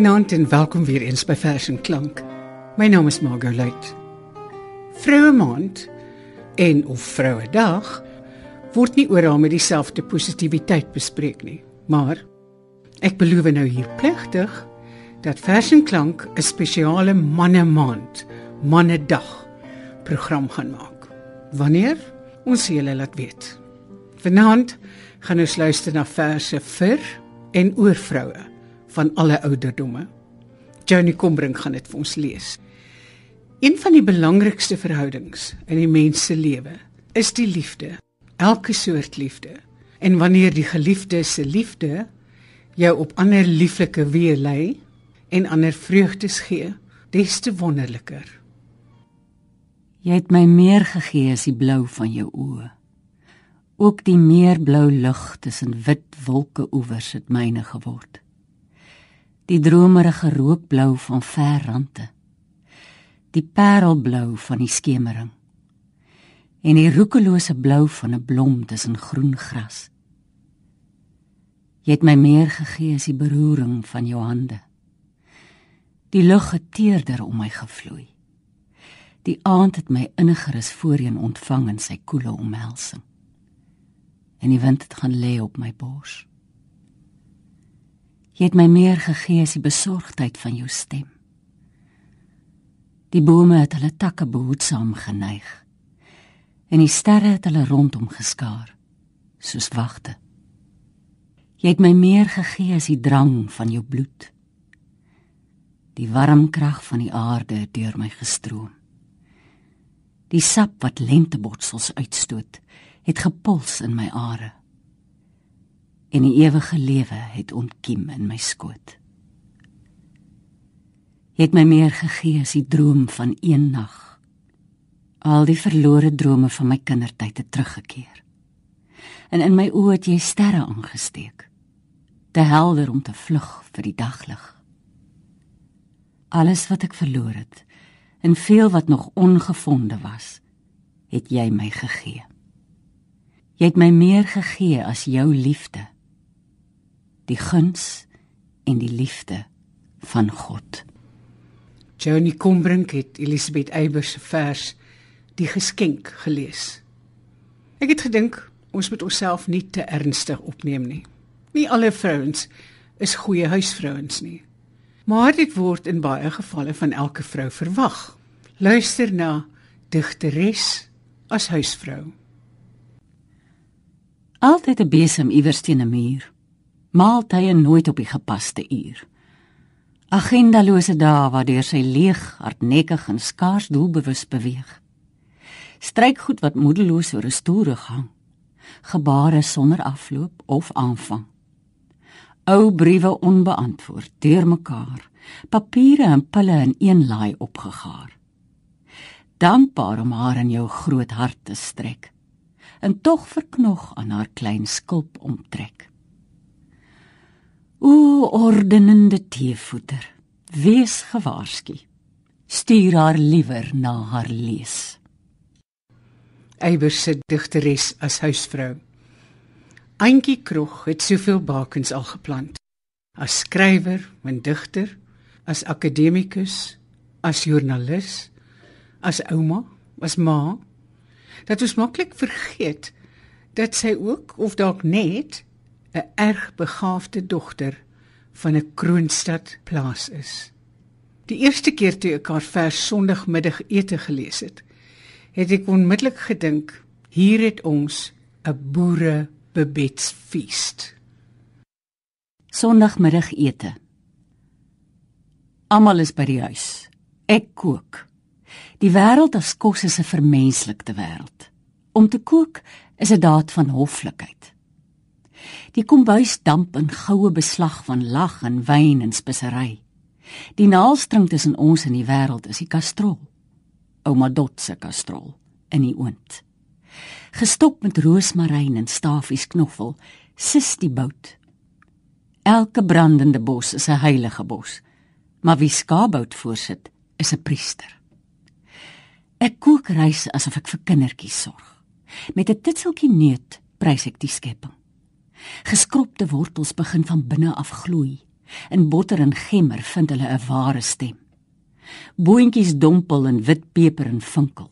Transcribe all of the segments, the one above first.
Goeienaand en welkom weer eens by Vers en Klank. My naam is Margot Luit. Vroue Maand en of Vroue Dag word nie oral met dieselfde positiwiteit bespreek nie, maar ek beloof nou hier plegtig dat Vers en Klank 'n spesiale manne maand, manne dag program gaan maak. Wanneer? Ons julle laat weet. Vanaand gaan ons luister na verse vir en oor vroue van alle ouderdomme. Johnny Combrink gaan dit vir ons lees. Een van die belangrikste verhoudings in die mens se lewe is die liefde. Elke soort liefde. En wanneer die geliefde se liefde jou op ander lieflike weë lei en ander vreugdes gee, des te wonderliker. Jy het my meer gegee as die blou van jou oë. Ook die meerblou lug tussen wit wolke oewers het myne geword die dromerige rookblou van ver rande. Die parelblou van die skemering. En die roekelose blou van 'n blom tussen groen gras. Jy het my meer gegee as die beroering van jou hande. Die lug het teerder om my gevloei. Die aand het my inniger as voorheen ontvang in sy koele omhelsing. En die wind het gaan lê op my bors Jy het my meer gegee as die besorgdheid van jou stem. Die bome het hulle takke behoedsaam geneig. En die sterre het hulle rondom geskaar soos wagte. Jy het my meer gegee as die drang van jou bloed. Die warm krag van die aarde het deur my gestroom. Die sap wat lentebotsels uitstoot, het gepuls in my are en die ewige lewe het ontkiem in my skoot. Jy het my meer gegee as die droom van een nag. Al die verlore drome van my kindertyd het teruggekeer. En in my oë het jy sterre aangesteek. Te helder om te vlug vir die daglig. Alles wat ek verloor het en veel wat nog ongevonde was, het jy my gegee. Jy het my meer gegee as jou liefde die guns en die liefde van God. Johnny Combrink het Elisabeth Eybers se vers Die geskenk gelees. Ek het gedink ons moet onsself nie te ernstig opneem nie. Nie alle vrouens is goeie huisvrouens nie. Maar dit word in baie gevalle van elke vrou verwag. Luister na digteres as huisvrou. Altyd 'n besem iewers teen 'n muur maaltye nooit op die gepaste uur. Agendalose dae waardeur sy leeg, hardnekkig en skaars doelbewus beweeg. Strykgoed wat moedeloos oor 'n stoel hang. Gebare sonder afloop of aanvang. Ou briewe onbeantwoord, deurmekaar. Papiere en pille in een laai opgegaar. Dankbaar om haar in jou groot hart te strek. En tog verknog aan haar klein skulp omtrek. O ordenende teevoeter, wees gewaarsku. Stuur haar liewer na haar lees. Eiber se digteres as huisvrou. Auntie Krog het soveel bakens al geplant. As skrywer en digter, as akademikus, as joernalis, as ouma, as ma, dat ons maklik vergeet dat sy ook of dalk net 'n erg begaafde dogter van 'n kroonstad plaas is. Die eerste keer toe ek haar vers Sondagmiddag ete gelees het, het ek onmiddellik gedink, hier het ons 'n boere bebedsfees. Sondagmiddag ete. Almal is by die huis. Ek kook. Die wêreld as kos is 'n vermenslikte wêreld. Om te kook is 'n daad van hoflikheid. Die kombuis damp in goue beslag van lag en wyn en spesery. Die naalstring tussen ons en die wêreld is die kastrol. Ouma Dot se kastrol in die oond. Gestop met roosmaryn en stafies knoffel, sis die bout. Elke brandende bos is 'n heilige bos, maar wie skaapbout voorsit, is 'n priester. Ek kook rys asof ek vir kindertjies sorg. Met 'n titseltjie neut prys ek die skepping. Geskropte wortels begin van binne af gloei. In botter en gemmer vind hulle 'n ware stem. Boontjies dompel in wit peper en vinkel.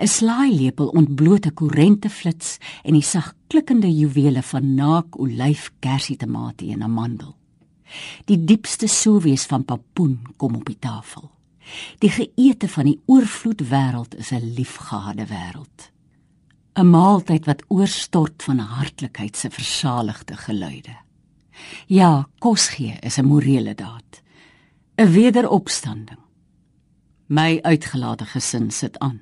'n Slaailepel ontbloot 'n korrente flits en die sag klikkende juwele van naak olyf, kersie, tamatie en amandel. Die diepste souwees van papoen kom op die tafel. Die geëte van die oorvloed wêreld is 'n liefgehade wêreld. 'n Maaltyd wat oorstort van hartlikheid se versaligde geluide. Ja, kos gee is 'n morele daad. 'n Wederopstanding. My uitgelate gesin sit aan.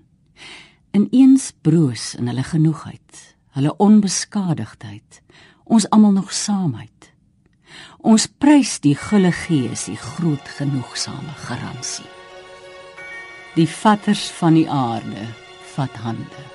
Ineens broos in hulle genoegheid, hulle onbeskadigdheid, ons almal nog saamheid. Ons prys die gulle gees, die groot genoegsame garansie. Die vatters van die aarde vat hande.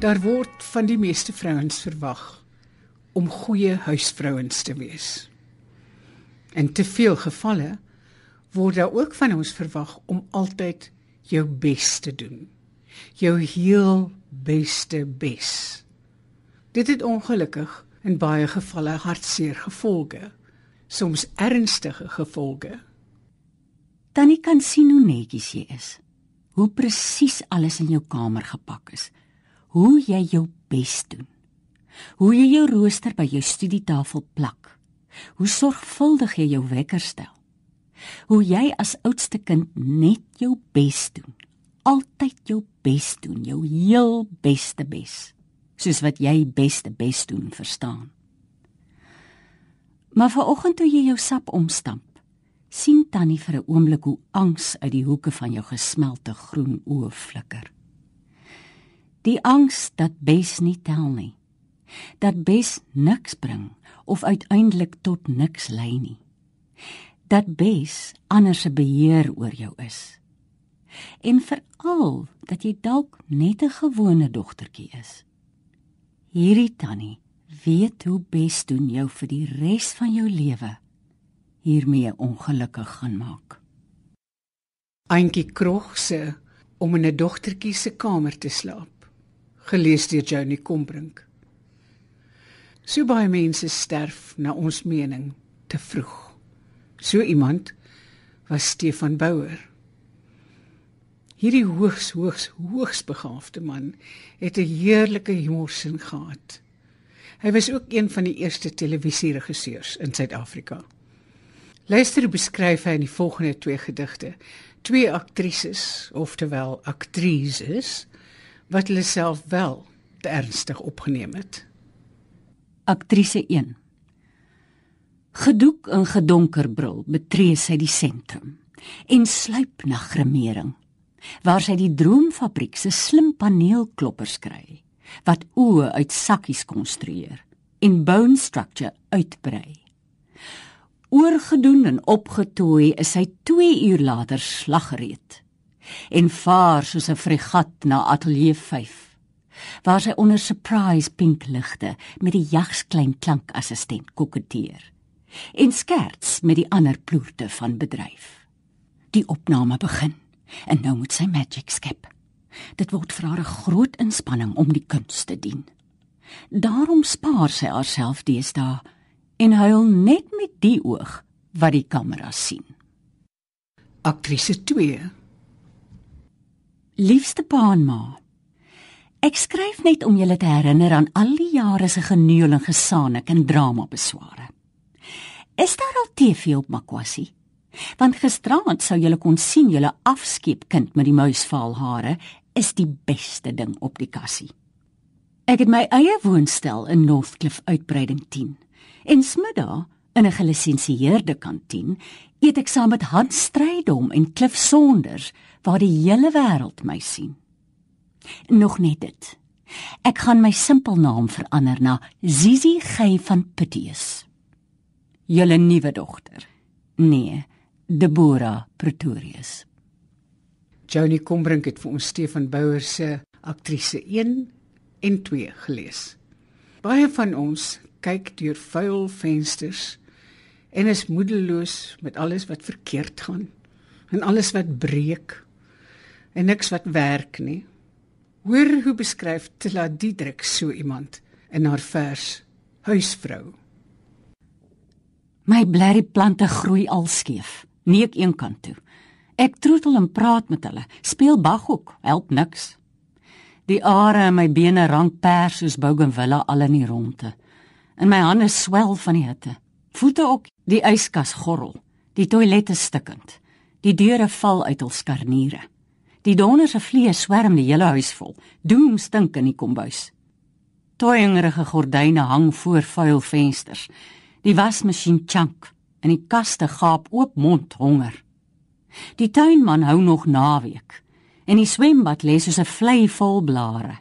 Daar word van die meeste vrouens verwag om goeie huisvrouens te wees. In te veel gevalle word daar ook van ons verwag om altyd jou bes te doen. Jou heel beste bes. Dit het ongelukkig in baie gevalle hartseer gevolge, soms ernstige gevolge. Tannie kan sien hoe netjies jy is. Hoe presies alles in jou kamer gepak is hoe jy jou bes doen. Hoe jy jou rooster by jou studietafel plak. Hoe sorgvuldig jy jou wekker stel. Hoe jy as oudste kind net jou bes doen. Altyd jou bes doen, jou heel beste bes, soos wat jy beste bes doen verstaan. Maar vanoggend toe jy jou sap omstamp, sien Tannie vir 'n oomblik hoe angs uit die hoeke van jou gesmelte groen oë flikker. Die angs dat bes nie tel nie. Dat bes niks bring of uiteindelik tot niks lei nie. Dat bes anders se beheer oor jou is. En veral dat jy dalk net 'n gewone dogtertjie is. Hierdie tannie weet hoe bes doen jou vir die res van jou lewe hiermee ongelukkig gaan maak. Eintjie krog se om in 'n dogtertjie se kamer te slaap gelees deur Johnny Kombrink. So baie mense sterf na ons mening te vroeg. So iemand was Stefan Bouwer. Hierdie hoogs hoogs hoogs begaafde man het 'n heerlike humorsin gehad. Hy was ook een van die eerste televisieregisseurs in Suid-Afrika. Luister hoe beskryf hy in die volgende twee gedigte twee aktrises, oftewel aktrises, wat hulle self wel te ernstig opgeneem het. Aktrise 1 Gedoek in gedonker bril betree sy die sentrum en sluip na grimering waar sy die droomfabriek se slim paneelkloppers kry wat oë uit sakkies konstrueer en bone structure uitbrei. Oorgedoen en opgetooi is hy 2 uur later slaggereed en vaar soos 'n fregat na ateljee 5 waar sy onder surprise pink ligte met die jagsklein klankassistent koketteer en skerts met die ander ploerte van bedryf. Die opname begin en nou moet sy magic skep. Dit word vir haar 'n groot inspanning om die kuns te dien. Daarom spaar sy haarself deesdae en huil net met die oog wat die kamera sien. Aktrise 2 Liefste pa en ma. Ek skryf net om julle te herinner aan al die jare se geneul en gesaanik en drama besware. Is daar al TV op Makwasi? Want gisterand sou julle kon sien julle afskeepkind met die muisvaalhare is die beste ding op die kassie. Ek het my eie woonstel in Northcliff uitbreiding 10. En smiddag in 'n gelisensieerde kantien eet ek saam met Hans Strydom en Cliff Sonders waar die hele wêreld my sien. Nog net dit. Ek gaan my simpelnaam verander na Zizi Gey van Pittius. Julle nuwe dogter. Nee, Deborah Pretorius. Johnny Kombrink het vir ons Stefan Bouwer se aktrise 1 en 2 gelees. Baie van ons kyk deur vuil vensters en is moedeloos met alles wat verkeerd gaan en alles wat breek en niks wat werk nie. Hoor hoe beskryf Tila Diedrik so iemand in haar vers Huisvrou. My blerrie plante groei al skeef, nie ek een kant toe. Ek troetel en praat met hulle, speel baghoek, help niks. Die are in my bene rank pers soos bougainvillea al in die ronde. In my hande swel van die hitte. Voete ook, die yskas gorrel, die toilette stikkend. Die deure val uit hul skarniere. Die donder se vlees swerm die hele huis vol. Doem stink in die kombuis. Toyingerige gordyne hang voor vuil vensters. Die wasmasjien chunk en die kaste gaap oop mond honger. Die tuinman hou nog naweek en die swembad lê soos 'n vlei vol blare.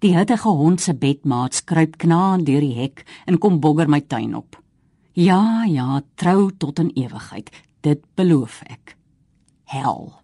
Die hittige hond se bedmaat kruip knaand deur die hek en kom bogger my tuin op. Ja, ja, trou tot in ewigheid, dit beloof ek. Hel.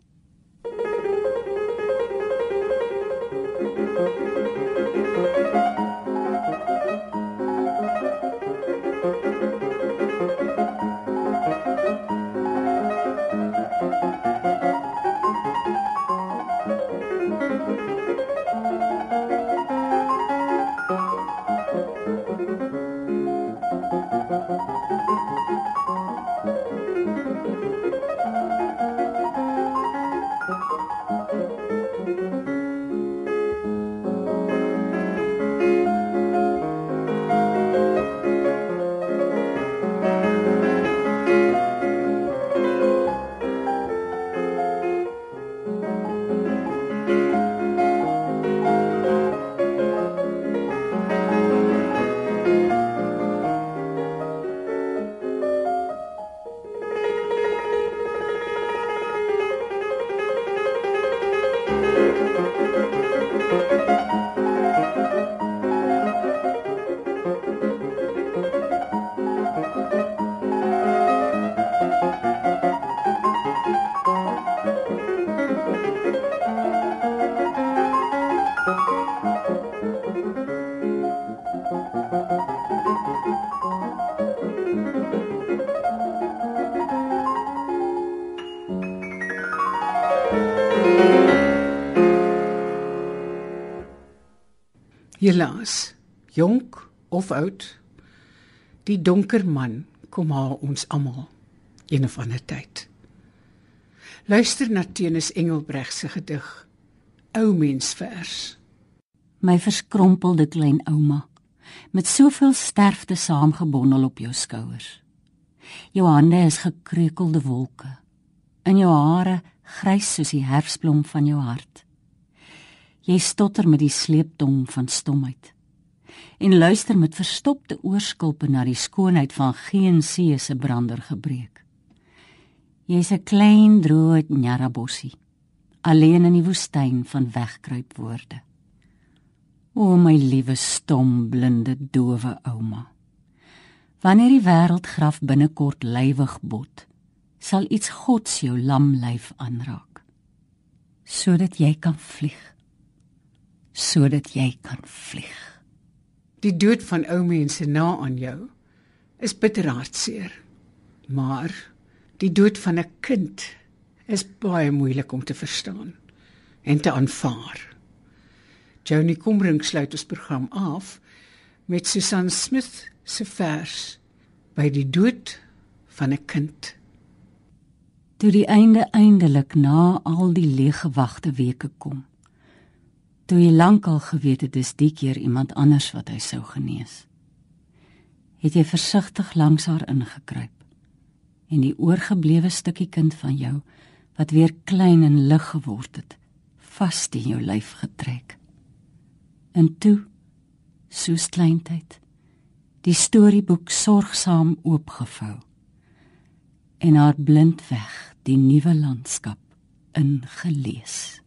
Helaas, jonk of oud, die donker man kom haal ons almal een of ander tyd. Luister na Tenis Engelbreg se gedig Ou mensvers. My verskrompelde klein ouma met soveel sterfte saamgebondel op jou skouers. Jou hande is gekreukelde wolke. In jou hare grys soos die herfsblom van jou hart. Jy stotter met die sleeptong van stomheid en luister met verstopte oorskulpe na die skoonheid van geen see se brander gebreek. Jy's 'n klein droë nyarabossie, alleen in die woestyn van wegkruip woorde. O my liewe stom blinde dowe ouma. Wanneer die wêreldgraf binnekort lywig bot, sal iets gods jou lam lyf aanraak sodat jy kan vlieg sodat jy kan vlieg Die dood van ou mense na aan jou is bitter hartseer. Maar die dood van 'n kind is baie moeilik om te verstaan en te aanvaar. Johnny Kombrink sluit ons program af met Susan Smith se vers by die dood van 'n kind. Toe die einde eindelik na al die leeggewagte weke kom toe hy lankal geweet het dis die keer iemand anders wat hy sou genees. Het jy versigtig langs haar ingekruip en die oorgeblewe stukkie kind van jou wat weer klein en lig geword het, vas in jou lyf getrek. En toe, soos kleintyd, die storieboek sorgsaam oopgevou en haar blind weg die nuwe landskap ingelees.